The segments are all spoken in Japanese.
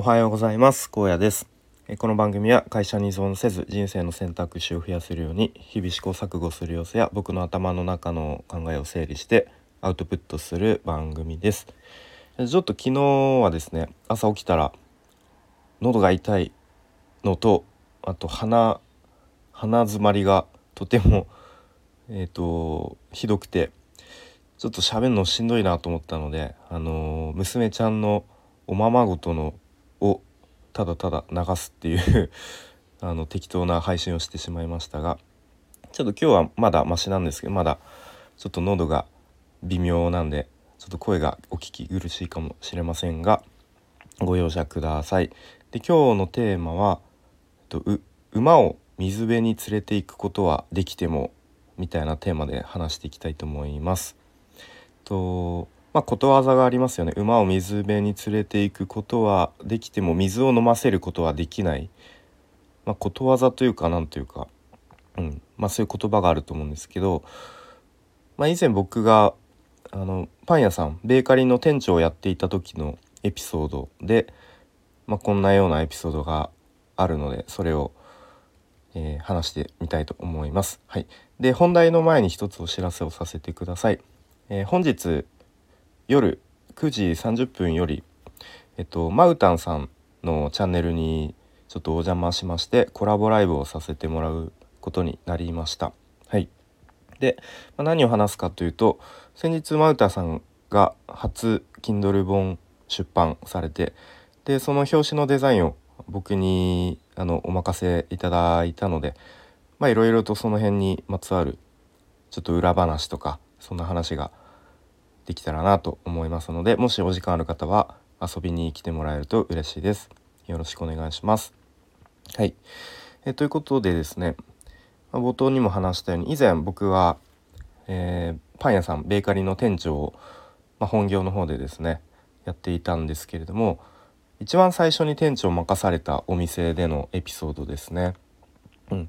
おはようございます。高野です。この番組は会社に依存せず人生の選択肢を増やせるように日々試行錯誤する様子や僕の頭の中の考えを整理してアウトプットする番組です。ちょっと昨日はですね朝起きたら喉が痛いのとあと鼻鼻づまりがとてもえっ、ー、とひどくてちょっと喋るのしんどいなと思ったのであのー、娘ちゃんのおままごとのをただただ流すっていう あの適当な配信をしてしまいましたがちょっと今日はまだマシなんですけどまだちょっと喉が微妙なんでちょっと声がお聞き苦しいかもしれませんがご容赦ください。で今日のテーマはと馬を水辺に連れて行くことはできてもみたいなテーマで話していきたいと思います。とまあ、ことわざがありますよね。馬を水辺に連れていくことはできても水を飲ませることはできない、まあ、ことわざというかなんというか、うん。まあ、そういう言葉があると思うんですけど、まあ、以前僕があのパン屋さんベーカリーの店長をやっていた時のエピソードで、まあ、こんなようなエピソードがあるのでそれを、えー、話してみたいと思います。はい、で本題の前に一つお知らせをさせてください。えー、本日夜9時30分より、えっと、マウタンさんのチャンネルにちょっとお邪魔しましてコラボライブをさせてもらうことになりました。はい、で、まあ、何を話すかというと先日マウタさんが初 Kindle 本出版されてでその表紙のデザインを僕にあのお任せいただいたのでまあいろいろとその辺にまつわるちょっと裏話とかそんな話ができたらなと思いますのでもしお時間ある方は遊びに来てもらえると嬉しいです。よろしくお願いします。はい、えということでですね、ま、冒頭にも話したように以前僕は、えー、パン屋さんベーカリーの店長を、まあ、本業の方でですねやっていたんですけれども一番最初に店長を任されたお店でのエピソードですね。うん、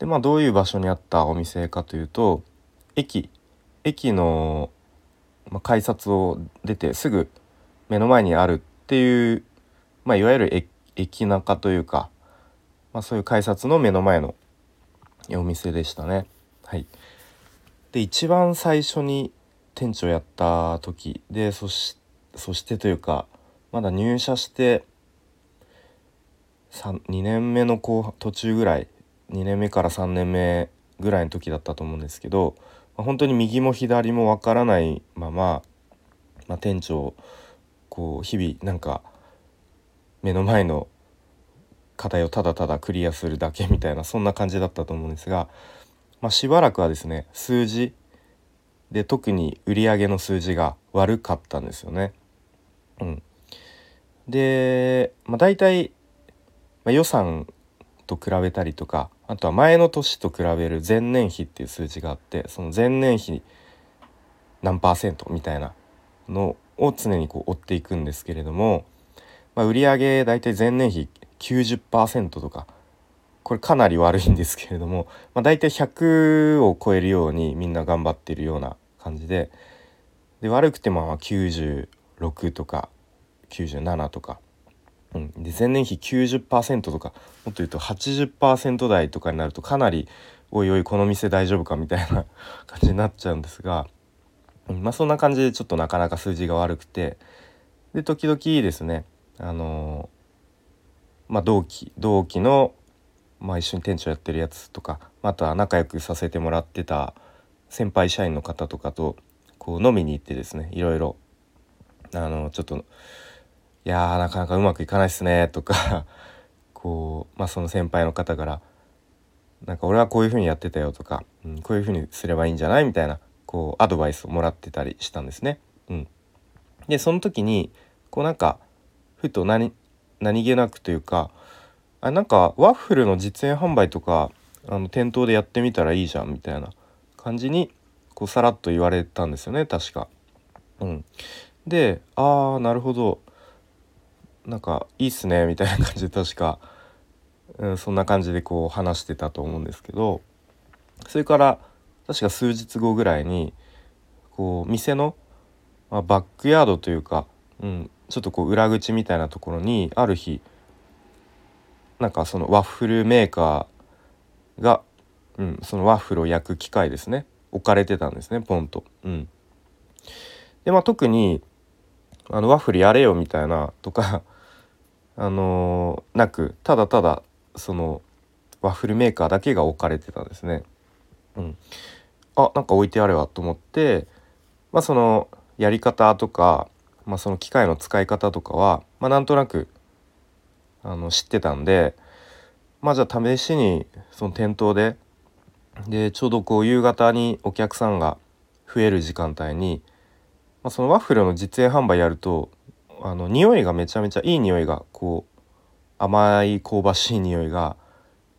でまあどういう場所にあったお店かというと駅駅のまあ、改札を出てすぐ目の前にあるっていう、まあ、いわゆる駅中というか、まあ、そういう改札の目の前のお店でしたね。はい、で一番最初に店長やった時でそしそしてというかまだ入社して2年目の後途中ぐらい2年目から3年目ぐらいの時だったと思うんですけど本当に右も左もわからないまま、まあ、店長こう日々なんか目の前の課題をただただクリアするだけみたいなそんな感じだったと思うんですが、まあ、しばらくはですね数字で特に売上の数字が悪かったんですよね。うん、で、まあ、大体、まあ、予算と比べたりとかあとは前の年と比べる前年比っていう数字があってその前年比何パーセントみたいなのを常にこう追っていくんですけれども、まあ、売上大体前年比90%とかこれかなり悪いんですけれども、まあ、大体100を超えるようにみんな頑張っているような感じでで悪くても96とか97とかうん、で前年比90%とかもっと言うと80%台とかになるとかなりおいおいこの店大丈夫かみたいな 感じになっちゃうんですが、うん、まあそんな感じでちょっとなかなか数字が悪くてで時々ですねあのー、まあ同期同期の、まあ、一緒に店長やってるやつとかあとは仲良くさせてもらってた先輩社員の方とかとこう飲みに行ってですねいろいろあのちょっとやーなかなかうまくいかないっすね」とか こう、まあ、その先輩の方から「なんか俺はこういうふうにやってたよ」とか、うん、こういうふうにすればいいんじゃない？みたいなこうアドバイスをもらってたりしたんですね。うん、でその時にこうなんかふと何何気なくというかあなんかワッフルの実演販売とかあの店頭でやってみたらいいじゃんみたいな感じにこうさらっと言われたんですよね確か。うん、でああなるほどなんかいいっすねみたいな感じで確か、うん、そんな感じでこう話してたと思うんですけどそれから確か数日後ぐらいにこう店の、まあ、バックヤードというかうん、ちょっとこう裏口みたいなところにある日なんかそのワッフルメーカーが、うん、そのワッフルを焼く機械ですね置かれてたんですねポンと。うん、でまあ特にあのワッフルやれよみたいなとかあのー、なくただただそのワッフルメーカーだけが置かれてたんですね。うん、あなんか置いてあるわと思ってまあそのやり方とか、まあ、その機械の使い方とかは、まあ、なんとなくあの知ってたんでまあじゃあ試しにその店頭ででちょうどこう夕方にお客さんが増える時間帯に、まあ、そのワッフルの実演販売やるとあの匂いがめちゃめちゃいい匂いがこう甘い香ばしい匂いが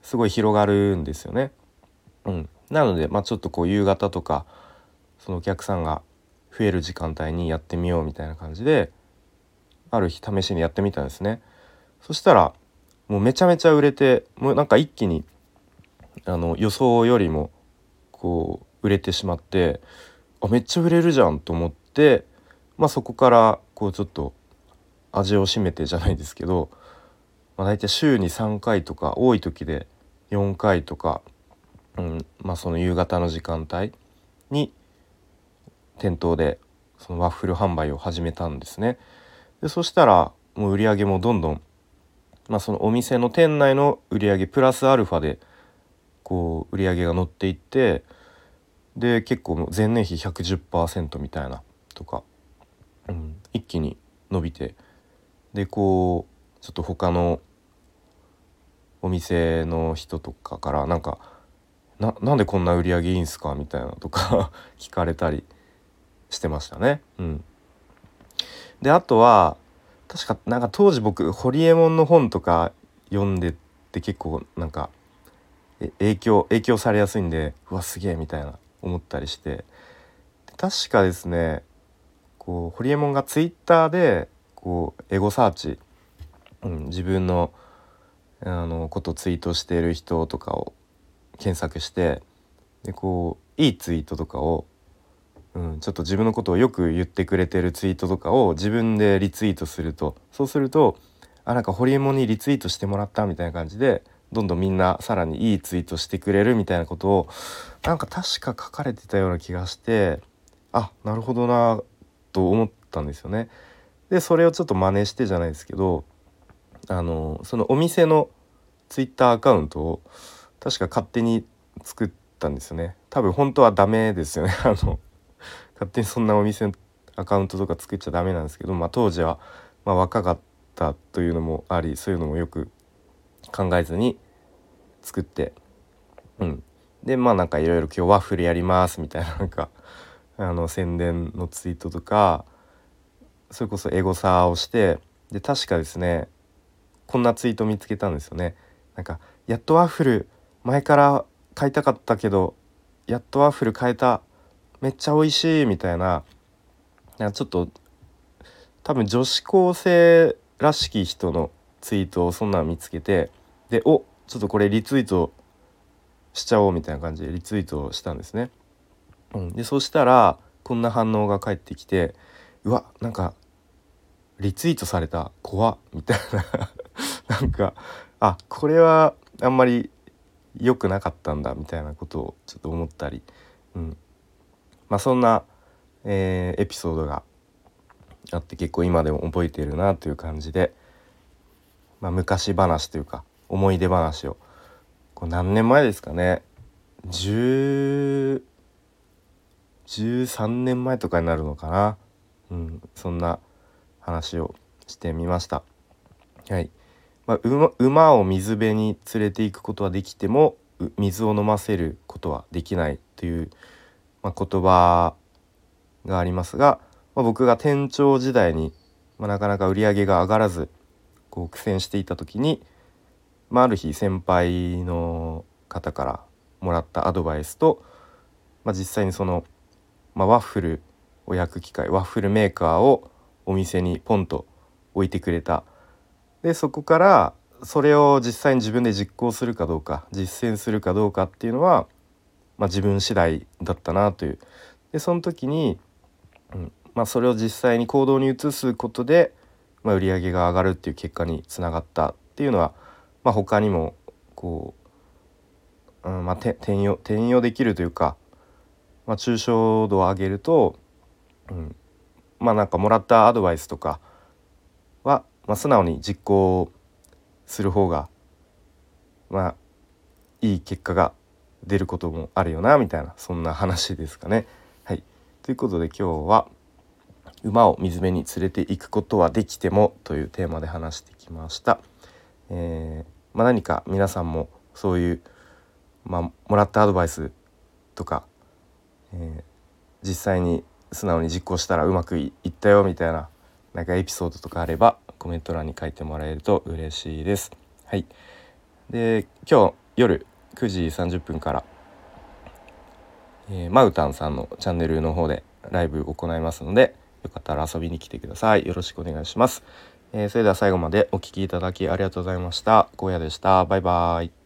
すごい広がるんですよね。うん、なので、まあ、ちょっとこう夕方とかそのお客さんが増える時間帯にやってみようみたいな感じである日試しにやってみたんですね。そしたらもうめちゃめちゃ売れてもうなんか一気にあの予想よりもこう売れてしまってあめっちゃ売れるじゃんと思って、まあ、そこからこうちょっと味を占めてじゃないですけど、まあ、大体週に3回とか多い時で4回とか、うんまあ、その夕方の時間帯に店頭でそのワッフル販売を始めたんですね。でそしたらもう売り上げもどんどん、まあ、そのお店の店内の売り上げプラスアルファでこう売り上げが乗っていってで結構前年比110%みたいなとか、うん、一気に伸びてでこうちょっと他のお店の人とかからなんかななんでこんな売り上げいいんすか？みたいなとか 聞かれたりしてましたね。うん、であとは確かなんか当時僕ホリエモンの本とか読んでて結構なんか影響影響されやすいんでうわすげえみたいな思ったりして。確かですねこうホリエモンがツイッターでこうエゴサーチ、うん、自分のあのことツイートしている人とかを検索してでこういいツイートとかを、うん、ちょっと自分のことをよく言ってくれてるツイートとかを自分でリツイートするとそうするとあなんかホリエモンにリツイートしてもらったみたいな感じでどんどんみんなさらにいいツイートしてくれるみたいなことをなんか確か書かれてたような気がしてあなるほどなと思ったんですよね。でそれをちょっと真似してじゃないですけどあのそのお店のツイッターアカウントを確か勝手に作ったんですよね。多分本当はダメですよね。あの勝手にそんなお店のアカウントとか作っちゃダメなんですけど、まあ、当時はま若かったというのもありそういうのもよく考えずに作ってうんでまあなんかいろいろ今日ワッフルやりますみたいななんかあの宣伝のツイートとかそれこそエゴサーをしてで確かですねこんなツイート見つけたんですよね。なんかやっとワッフル前から買いたかったけどやっとワッフル買えためっちゃ美味しいみたいななんかちょっと多分女子高生らしき人のツイートをそんなの見つけてでおちょっとこれリツイートしちゃおうみたいな感じでリツイートしたんですね。うん、でそしたらこんな反応が返ってきてうわなんかリツイートされた。怖みたいな。なんかあこれはあんまり良くなかったんだみたいなことをちょっと思ったり、うん、まあそんな、えー、エピソードがあって結構今でも覚えてるなという感じで、まあ、昔話というか思い出話を。こう何年前ですかね。10 13年前とかになるのかな、うん、そんな話をしてみました。はいまあ、馬を水辺に連れて行くことはできても水を飲ませることはできないという、まあ、言葉がありますが、まあ、僕が店長時代に、まあ、なかなか売り上げが上がらずこう苦戦していた時に、まあ、ある日先輩の方からもらったアドバイスと、まあ、実際にその、まあ、ワッフルを焼く機械ワッフルメーカーをお店にポンと置いてくれた。でそこからそれを実際に自分で実行するかどうか実践するかどうかっていうのは、まあ、自分次第だったなという。でその時に、うんまあ、それを実際に行動に移すことで、まあ、売り上げが上がるっていう結果につながったっていうのは、まあ、他にもこう、うんまあ、転用転用できるというか、まあ、抽象度を上げると、うん、まあなんかもらったアドバイスとかは、まあ、素直に実行する方がまあいい結果が出ることもあるよなみたいなそんな話ですかね。はい、ということで今日は「馬を水辺に連れて行くことはできても」というテーマで話してきました。えー、まあ、何か皆さんもそういう、まあ、もらったアドバイスとか、えー、実際に素直に実行したらうまくいったよみたいななんかエピソードとかあればコメント欄に書いてもらえると嬉しいです。はい、で今日夜9時30分から、えー、マウタンさんのチャンネルの方でライブ行いますのでよかったら遊びに来てください。よろしくお願いします。えー、それでは最後までお聴きいただきありがとうございました。荒野でした。バイバイ。